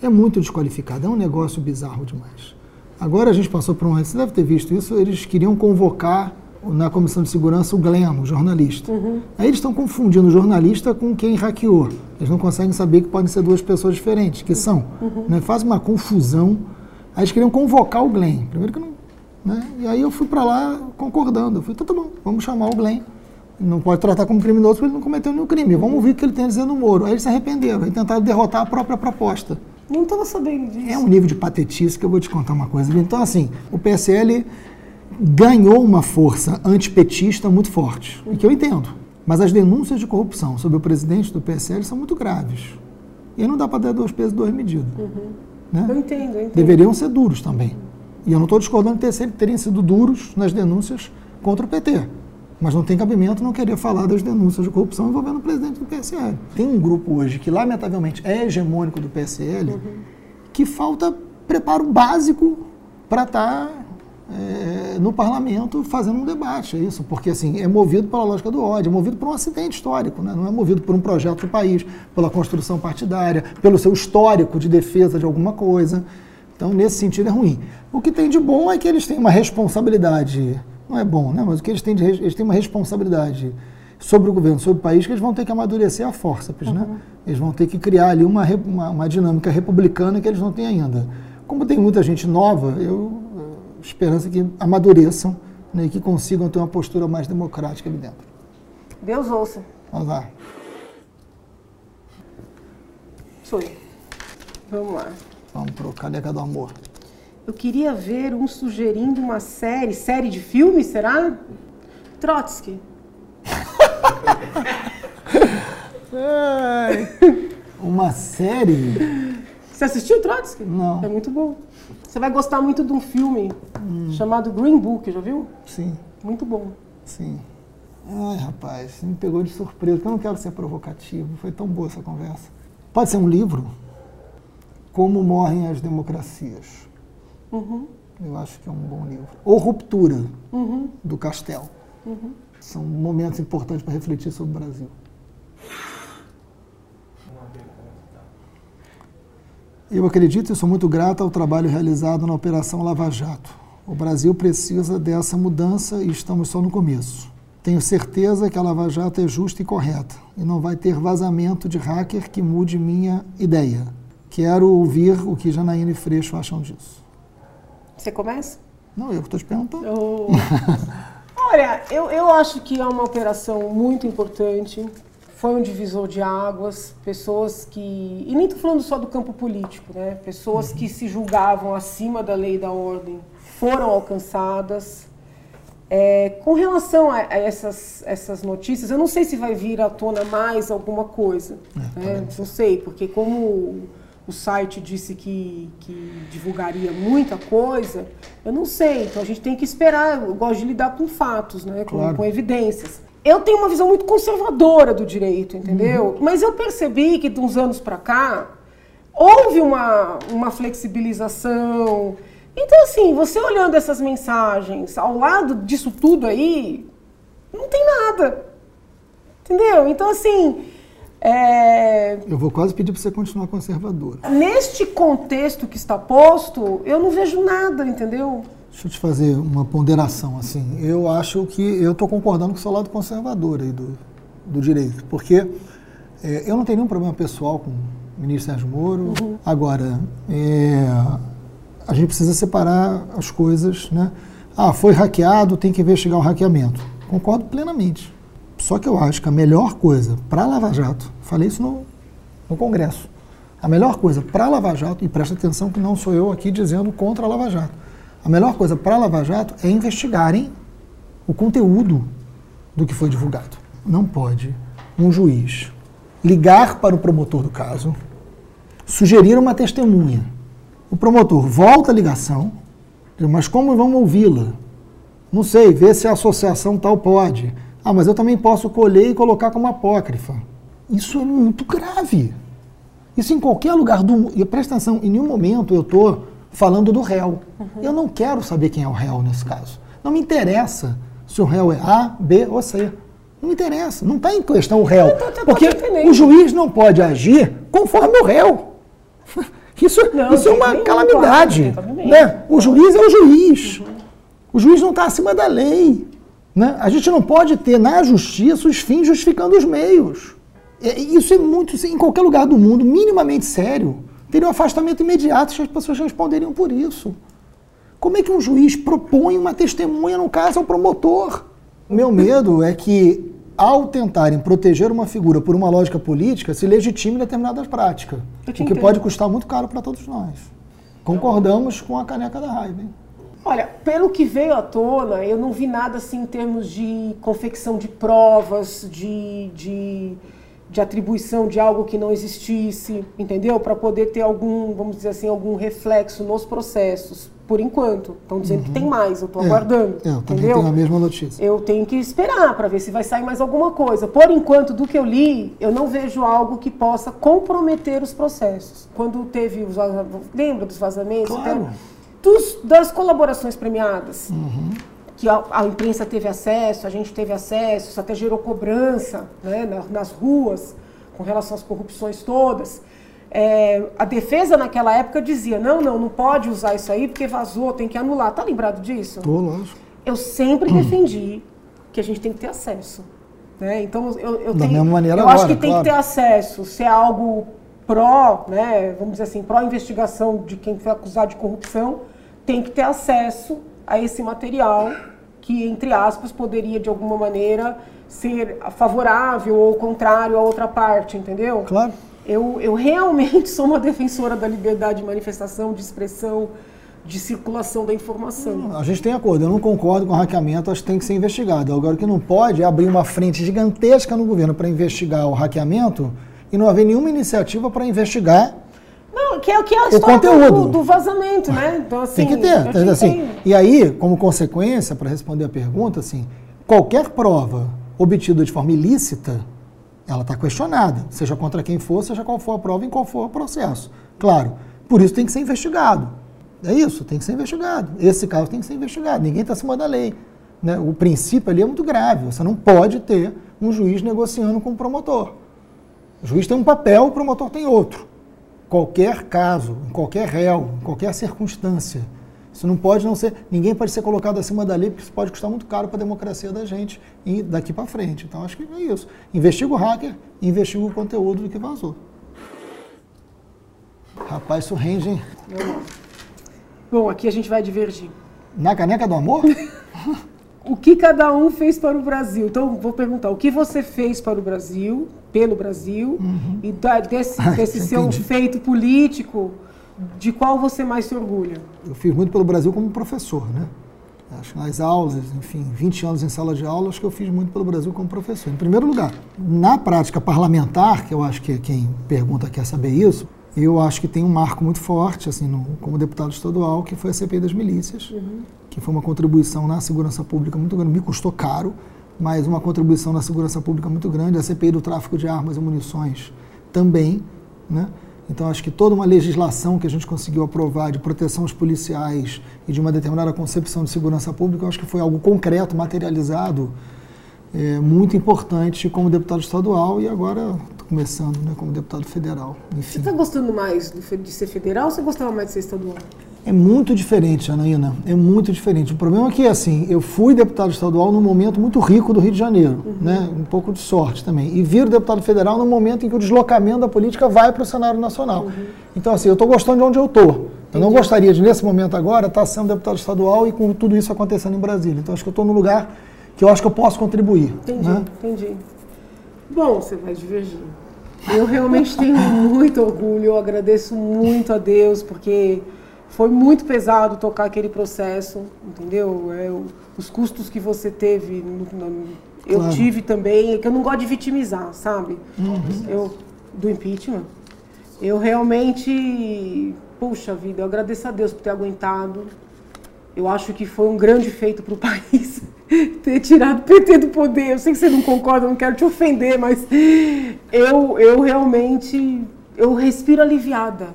[SPEAKER 3] É muito desqualificado, é um negócio bizarro demais. Agora a gente passou por um. Você deve ter visto isso, eles queriam convocar na Comissão de Segurança o Glenn, o jornalista. Aí eles estão confundindo o jornalista com quem hackeou. Eles não conseguem saber que podem ser duas pessoas diferentes, que são. Né? Faz uma confusão. Aí eles queriam convocar o Glenn. Primeiro que não. Né? E aí eu fui para lá concordando. Eu falei, então tá bom, vamos chamar o Glenn. Não pode tratar como criminoso porque ele não cometeu nenhum crime. Vamos ouvir o que ele tem a dizer no Moro. Aí eles se arrependeram e tentaram derrotar a própria proposta.
[SPEAKER 2] Não estava sabendo disso.
[SPEAKER 3] É um nível de patetice que eu vou te contar uma coisa. Então, assim, o PSL ganhou uma força antipetista muito forte, e que eu entendo. Mas as denúncias de corrupção sobre o presidente do PSL são muito graves. E aí não dá para dar dois pesos e duas medidas. Né?
[SPEAKER 2] Eu entendo, eu entendo.
[SPEAKER 3] Deveriam ser duros também. E eu não estou discordando de ter, terem sido duros nas denúncias contra o PT. Mas não tem cabimento não querer falar das denúncias de corrupção envolvendo o presidente do PSL. Tem um grupo hoje que, lamentavelmente, é hegemônico do PSL, que falta preparo básico para estar é, no parlamento fazendo um debate. É isso, porque assim, é movido pela lógica do ódio, é movido por um acidente histórico, né? não é movido por um projeto do país, pela construção partidária, pelo seu histórico de defesa de alguma coisa. Então, nesse sentido, é ruim. O que tem de bom é que eles têm uma responsabilidade, não é bom, né? mas o que eles têm de eles têm uma responsabilidade sobre o governo, sobre o país, que eles vão ter que amadurecer a forceps, né? Eles vão ter que criar ali uma, uma, uma dinâmica republicana que eles não têm ainda. Como tem muita gente nova, eu esperança que amadureçam né, e que consigam ter uma postura mais democrática ali dentro.
[SPEAKER 2] Deus ouça.
[SPEAKER 3] Vamos lá.
[SPEAKER 2] Sou eu. Vamos lá.
[SPEAKER 3] Vamos pro Caneca do Amor.
[SPEAKER 2] Eu queria ver um sugerindo uma série. Série de filme, será? Trotsky.
[SPEAKER 3] Uma série?
[SPEAKER 2] Você assistiu Trotsky?
[SPEAKER 3] Não.
[SPEAKER 2] É muito bom. Você vai gostar muito de um filme chamado Green Book, já viu?
[SPEAKER 3] Sim,
[SPEAKER 2] Muito bom.
[SPEAKER 3] sim. Ai, rapaz, me pegou de surpresa, porque eu não quero ser provocativo. Foi tão boa essa conversa. Pode ser um livro? Como Morrem as Democracias. Eu acho que é um bom livro. Ou Ruptura, do Castel. São momentos importantes para refletir sobre o Brasil. Eu acredito e sou muito grato ao trabalho realizado na Operação Lava Jato. O Brasil precisa dessa mudança e estamos só no começo. Tenho certeza que a Lava Jato é justa e correta e não vai ter vazamento de hacker que mude minha ideia. Quero ouvir o que Janaína e Freixo acham disso.
[SPEAKER 2] Você começa?
[SPEAKER 3] Não, eu que estou te perguntando.
[SPEAKER 2] Eu... Olha, eu, eu acho que é uma operação muito importante. Foi um divisor de águas, pessoas que. E nem estou falando só do campo político, né? Pessoas que se julgavam acima da lei e da ordem foram alcançadas. É, com relação a, a essas, essas notícias, eu não sei se vai vir à tona mais alguma coisa.
[SPEAKER 3] É,
[SPEAKER 2] né? Não sei, porque como o site disse que, que divulgaria muita coisa, eu não sei. Então a gente tem que esperar. Eu gosto de lidar com fatos, né? com,
[SPEAKER 3] Claro.
[SPEAKER 2] com evidências. Eu tenho uma visão muito conservadora do direito, entendeu? Mas eu percebi que de uns anos para cá houve uma, uma flexibilização. Então, assim, você olhando essas mensagens ao lado disso tudo aí, não tem nada. Entendeu? Então, assim, é,
[SPEAKER 3] Eu vou quase pedir para você continuar conservadora.
[SPEAKER 2] neste contexto que está posto, eu não vejo nada, entendeu?
[SPEAKER 3] Deixa eu te fazer uma ponderação assim. Eu acho que eu estou concordando com o seu lado conservador aí do, do direito, porque é, eu não tenho nenhum problema pessoal com o ministro Sérgio Moro. Agora, é, a gente precisa separar as coisas, né? Ah, foi hackeado, tem que investigar o hackeamento. Concordo plenamente. Só que eu acho que a melhor coisa para Lava Jato, falei isso no, no Congresso, a melhor coisa para Lava Jato, e presta atenção que não sou eu aqui dizendo contra a Lava Jato, a melhor coisa para Lava Jato é investigarem o conteúdo do que foi divulgado. Não pode um juiz ligar para o promotor do caso, sugerir uma testemunha. O promotor volta a ligação, mas como vamos ouvi-la? Não sei, vê se a associação tal pode. Ah, mas eu também posso colher e colocar como apócrifa. Isso é muito grave. Isso em qualquer lugar do mundo. E presta atenção, em nenhum momento eu estou falando do réu. Eu não quero saber quem é o réu nesse caso. Não me interessa se o réu é A, B ou C. Não me interessa. Não está em questão o réu.
[SPEAKER 2] tô- tô- tô
[SPEAKER 3] Porque o juiz não pode agir conforme o réu. Isso,
[SPEAKER 2] Não,
[SPEAKER 3] isso é uma calamidade. né? O juiz é o juiz. O juiz não está acima da lei. Né? A gente não pode ter na justiça os fins justificando os meios. É, Isso é muito, em qualquer lugar do mundo, minimamente sério, teria um afastamento imediato se as pessoas responderiam por isso. Como é que um juiz propõe uma testemunha no caso ao promotor? O meu medo é que, ao tentarem proteger uma figura por uma lógica política, se legitime determinadas práticas.
[SPEAKER 2] Eu
[SPEAKER 3] O que
[SPEAKER 2] entendo.
[SPEAKER 3] pode custar muito caro para todos nós. Concordamos com a caneca da raiva. hein?
[SPEAKER 2] Olha, pelo que veio à tona, eu não vi nada assim em termos de confecção de provas, de, de, de atribuição de algo que não existisse, entendeu? Para poder ter algum, vamos dizer assim, algum reflexo nos processos. Por enquanto. Estão dizendo que tem mais, eu estou
[SPEAKER 3] É,
[SPEAKER 2] aguardando.
[SPEAKER 3] é, eu também
[SPEAKER 2] entendeu?
[SPEAKER 3] a mesma notícia.
[SPEAKER 2] Eu tenho que esperar para ver se vai sair mais alguma coisa. Por enquanto, do que eu li, eu não vejo algo que possa comprometer os processos. Quando teve os lembra dos vazamentos?
[SPEAKER 3] Claro.
[SPEAKER 2] Então, dos- das colaborações premiadas,
[SPEAKER 3] Uhum.
[SPEAKER 2] que a, a imprensa teve acesso, a gente teve acesso, isso até gerou cobrança né, na- nas ruas com relação às corrupções todas. É, a defesa naquela época dizia, não, não, não pode usar isso aí porque vazou, tem que anular. Tá lembrado disso?
[SPEAKER 3] Tô, lógico.
[SPEAKER 2] eu sempre defendi que a gente tem que ter acesso. Né? Então, eu, eu,
[SPEAKER 3] Da
[SPEAKER 2] tenho, eu acho
[SPEAKER 3] agora,
[SPEAKER 2] que tem
[SPEAKER 3] claro.
[SPEAKER 2] que ter acesso. Se é algo pró, né, vamos dizer assim, pró-investigação de quem foi acusado de corrupção, tem que ter acesso a esse material que, entre aspas, poderia, de alguma maneira, ser favorável ou contrário à outra parte, entendeu?
[SPEAKER 3] Claro.
[SPEAKER 2] Eu, eu realmente sou uma defensora da liberdade de manifestação, de expressão, de circulação da informação.
[SPEAKER 3] A gente tem acordo. Eu não concordo com o hackeamento, acho que tem que ser investigado. Agora, o que não pode é abrir uma frente gigantesca no governo para investigar o hackeamento e não haver nenhuma iniciativa para investigar.
[SPEAKER 2] Não, que é o que é a
[SPEAKER 3] O conteúdo.
[SPEAKER 2] Do, do vazamento, né? Então, assim,
[SPEAKER 3] tem que ter. Então, assim, e aí, como consequência, para responder a pergunta, assim, qualquer prova obtida de forma ilícita, ela está questionada, seja contra quem for, seja qual for a prova, em qual for o processo. Claro, por isso tem que ser investigado. É isso, tem que ser investigado. Esse caso tem que ser investigado. Ninguém está acima da lei. né? O princípio ali é muito grave. Você não pode ter um juiz negociando com o promotor. O juiz tem um papel, o promotor tem outro. Qualquer caso, em qualquer réu, em qualquer circunstância. Isso não pode não ser. Ninguém pode ser colocado acima da lei, porque isso pode custar muito caro para a democracia da gente e daqui para frente. Então acho que é isso. Investiga o hacker investiga o conteúdo do que vazou. Rapaz, isso rende, hein?
[SPEAKER 2] Bom, aqui a gente vai divergir.
[SPEAKER 3] Na caneca do amor?
[SPEAKER 2] o que cada um fez para o Brasil. Então, vou perguntar, o que você fez para o Brasil, pelo Brasil,
[SPEAKER 3] Uhum.
[SPEAKER 2] e da- desse, desse seu
[SPEAKER 3] Entendi.
[SPEAKER 2] feito político, de qual você mais se orgulha?
[SPEAKER 3] Eu fiz muito pelo Brasil como professor, né? Acho que nas aulas, enfim, 20 anos em sala de aula, acho que eu fiz muito pelo Brasil como professor. Em primeiro lugar, na prática parlamentar, que eu acho que quem pergunta quer saber isso, eu acho que tem um marco muito forte, assim, no- como deputado estadual, que foi a CPI das milícias, que foi uma contribuição na segurança pública muito grande, me custou caro, mas uma contribuição na segurança pública muito grande. A CPI do tráfico de armas e munições também, né? Então, acho que toda uma legislação que a gente conseguiu aprovar de proteção aos policiais e de uma determinada concepção de segurança pública, acho que foi algo concreto, materializado, é, muito importante como deputado estadual e agora começando né, como deputado federal.
[SPEAKER 2] Você
[SPEAKER 3] Enfim,
[SPEAKER 2] está gostando mais de ser federal ou você gostava mais de ser estadual?
[SPEAKER 3] É muito diferente, Anaína, é muito diferente. O problema é que, assim, eu fui deputado estadual num momento muito rico do Rio de Janeiro, né? um pouco de sorte também, e viro deputado federal no momento em que o deslocamento da política vai para o cenário nacional. Então, assim, eu estou gostando de onde eu estou. Eu não gostaria de, nesse momento agora, estar sendo deputado estadual e com tudo isso acontecendo em Brasília. Então, acho que eu estou num lugar que eu acho que eu posso contribuir.
[SPEAKER 2] Entendi,
[SPEAKER 3] né?
[SPEAKER 2] entendi. Bom, você vai divergir. Eu realmente tenho muito orgulho, eu agradeço muito a Deus, porque foi muito pesado tocar aquele processo, entendeu? É, os custos que você teve, eu
[SPEAKER 3] Claro.
[SPEAKER 2] tive também, é que eu não gosto de vitimizar, sabe? Eu, do impeachment. Eu realmente, puxa vida, eu agradeço a Deus por ter aguentado. Eu acho que foi um grande feito para o país ter tirado o PT do poder. Eu sei que você não concorda, eu não quero te ofender, mas eu, eu realmente eu respiro aliviada.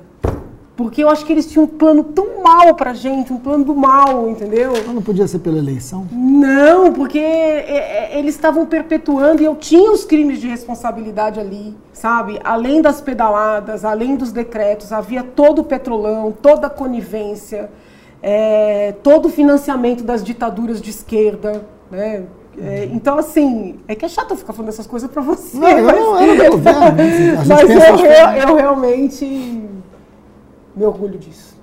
[SPEAKER 2] Porque eu acho que eles tinham um plano tão mal pra gente, um plano do mal, entendeu?
[SPEAKER 3] Mas não podia ser pela eleição?
[SPEAKER 2] Não, porque é, é, eles estavam perpetuando e eu tinha os crimes de responsabilidade ali, sabe? Além das pedaladas, além dos decretos, havia todo o petrolão, toda a conivência, é, todo o financiamento das ditaduras de esquerda, né? É, então, assim, é que é chato eu ficar falando essas coisas pra você.
[SPEAKER 3] Não, eu
[SPEAKER 2] mas,
[SPEAKER 3] não- eu não a gente
[SPEAKER 2] mas eu, eu, eu realmente me orgulho disso.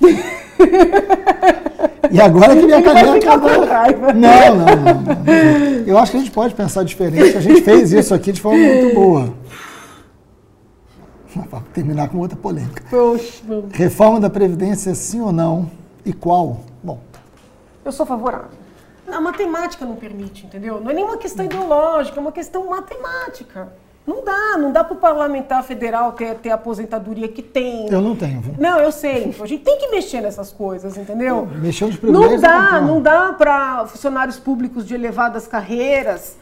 [SPEAKER 3] E agora que minha
[SPEAKER 2] ficar
[SPEAKER 3] acabou.
[SPEAKER 2] raiva.
[SPEAKER 3] Não, não, não, não. Eu acho que a gente pode pensar diferente. A gente fez isso aqui de forma muito boa. Para terminar com outra polêmica.
[SPEAKER 2] Poxa,
[SPEAKER 3] Reforma da Previdência, sim ou não? E qual? Bom,
[SPEAKER 2] Eu sou favorável. A matemática não permite, entendeu? Não é nenhuma questão ideológica, é uma questão matemática. Não dá, não dá para o parlamentar federal ter, ter a aposentadoria que tem.
[SPEAKER 3] eu não tenho, viu?
[SPEAKER 2] Não, eu sei. A gente tem que mexer nessas coisas, entendeu?
[SPEAKER 3] Mexer nos
[SPEAKER 2] Não
[SPEAKER 3] privilégios. eu
[SPEAKER 2] dá,
[SPEAKER 3] concordo.
[SPEAKER 2] não dá para funcionários públicos de elevadas carreiras,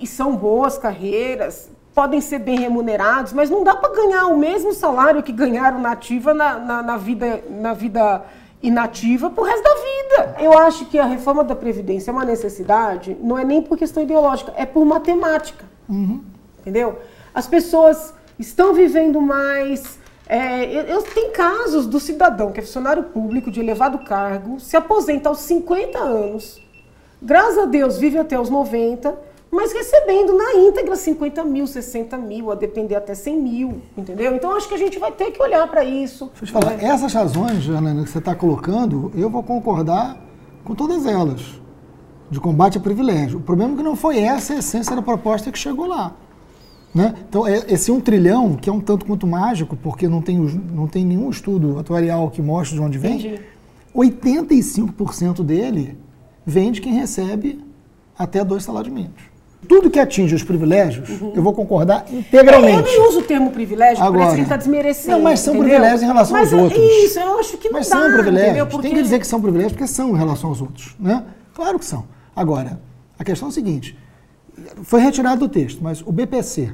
[SPEAKER 2] e são boas carreiras, podem ser bem remunerados, mas não dá para ganhar o mesmo salário que ganharam na ativa na, na, na vida, na vida inativa pro resto da vida. Eu acho que a reforma da Previdência é uma necessidade, não é nem por questão ideológica, é por matemática. Entendeu? As pessoas estão vivendo mais. É, eu, eu- tem casos do cidadão que é funcionário público de elevado cargo, se aposenta aos 50 anos, graças a Deus vive até os 90, mas recebendo na íntegra 50 mil, 60 mil, a depender até 100 mil, entendeu? Então acho que a gente vai ter que olhar para isso.
[SPEAKER 3] Deixa eu te falar,
[SPEAKER 2] né?
[SPEAKER 3] essas razões, Jana, que você está colocando, eu vou concordar com todas elas, de combate a privilégio. O problema é que não foi essa a essência da proposta que chegou lá. Né? Então, é- esse um trilhão, que é um tanto quanto mágico, porque não tem, não tem nenhum estudo atuarial que mostre de onde vem,
[SPEAKER 2] Entendi.
[SPEAKER 3] 85% dele vem de quem recebe até dois salários mínimos. Tudo que atinge os privilégios, eu vou concordar
[SPEAKER 2] Eu
[SPEAKER 3] integralmente.
[SPEAKER 2] nem uso o termo privilégio, parece
[SPEAKER 3] Agora.
[SPEAKER 2] que a gente está desmerecendo.
[SPEAKER 3] Não, mas são
[SPEAKER 2] entendeu?
[SPEAKER 3] privilégios em relação
[SPEAKER 2] Mas
[SPEAKER 3] aos
[SPEAKER 2] é
[SPEAKER 3] outros.
[SPEAKER 2] Isso, eu acho que não
[SPEAKER 3] Mas
[SPEAKER 2] dá,
[SPEAKER 3] são privilégios.
[SPEAKER 2] entendeu? Porque...
[SPEAKER 3] Tem que dizer que são privilégios porque são em relação aos outros. Né? Claro que são. Agora, a questão é a seguinte: foi retirado do texto, mas o BPC,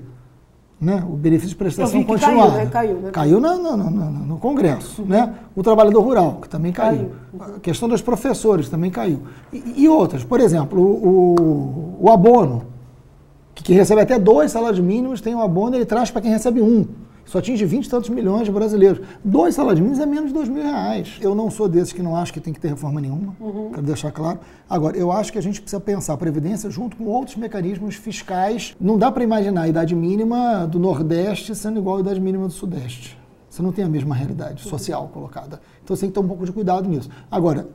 [SPEAKER 3] né, o benefício de prestação
[SPEAKER 2] que
[SPEAKER 3] continuada,
[SPEAKER 2] caiu, né? Caiu, né?
[SPEAKER 3] caiu na- na- na- no Congresso. Né? O trabalhador rural, que também caiu. A questão dos professores também caiu. E, e outras, por exemplo, o, o- o abono, que quem recebe até dois salários mínimos tem um abono, ele traz para quem recebe um. Isso atinge 20 e tantos milhões de brasileiros. Dois salários mínimos é menos de dois mil reais. Eu não sou desses que não acho que tem que ter reforma nenhuma, quero deixar claro. Agora, eu acho que a gente precisa pensar a Previdência junto com outros mecanismos fiscais. Não dá para imaginar a idade mínima do Nordeste sendo igual à idade mínima do Sudeste. Você não tem a mesma realidade social colocada. Então você tem que ter um pouco de cuidado nisso. Agora,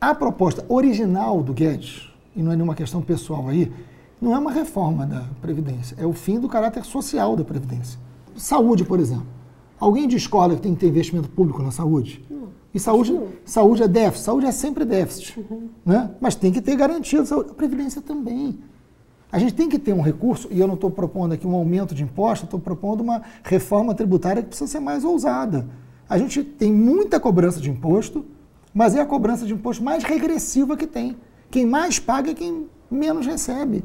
[SPEAKER 3] a proposta original do Guedes, e não é nenhuma questão pessoal aí, não é uma reforma da Previdência, é o fim do caráter social da Previdência. Saúde, por exemplo. Alguém discorda que tem que ter investimento público na saúde? Não. E saúde, saúde é déficit, saúde é sempre déficit. Uhum. Né? Mas tem que ter garantia de saúde. A Previdência também. A gente tem que ter um recurso, e eu não estou propondo aqui um aumento de imposto, estou propondo uma reforma tributária que precisa ser mais ousada. A gente tem muita cobrança de imposto, mas é a cobrança de imposto mais regressiva que tem. Quem mais paga é quem menos recebe.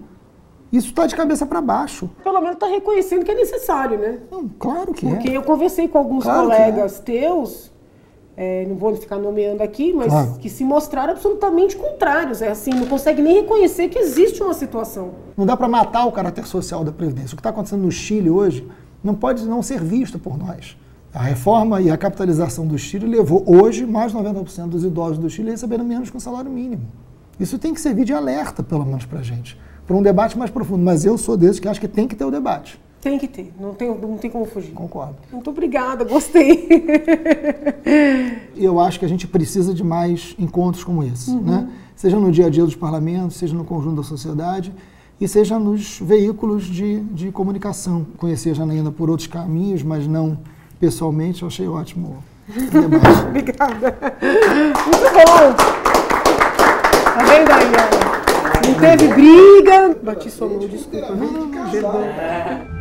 [SPEAKER 3] Isso está de cabeça para baixo.
[SPEAKER 2] Pelo menos está reconhecendo que é necessário, né?
[SPEAKER 3] Não, claro que
[SPEAKER 2] Porque
[SPEAKER 3] é.
[SPEAKER 2] Porque eu conversei com alguns claro colegas é. teus, é, não vou ficar nomeando aqui, mas claro. que se mostraram absolutamente contrários. É assim, não consegue nem reconhecer que existe uma situação.
[SPEAKER 3] Não dá para matar o caráter social da Previdência. O que está acontecendo no Chile hoje não pode não ser visto por nós. A reforma e a capitalização do Chile levou hoje mais de 90% dos idosos do Chile recebendo menos que o salário mínimo. Isso tem que servir de alerta, pelo menos, para a gente para um debate mais profundo. Mas eu sou desses que acho que tem que ter o debate.
[SPEAKER 2] Tem que ter, não tem, não tem como fugir.
[SPEAKER 3] Concordo.
[SPEAKER 2] Muito obrigada, gostei.
[SPEAKER 3] eu acho que a gente precisa de mais encontros como esse, uhum. né? Seja no dia a dia dos parlamentos, seja no conjunto da sociedade e seja nos veículos de, de comunicação. Conheci a Janaína por outros caminhos, mas não pessoalmente, eu achei ótimo.
[SPEAKER 2] Obrigada. Muito bom. Tá vendo aí, teve briga. Bati sua mão, desculpa. Não, não,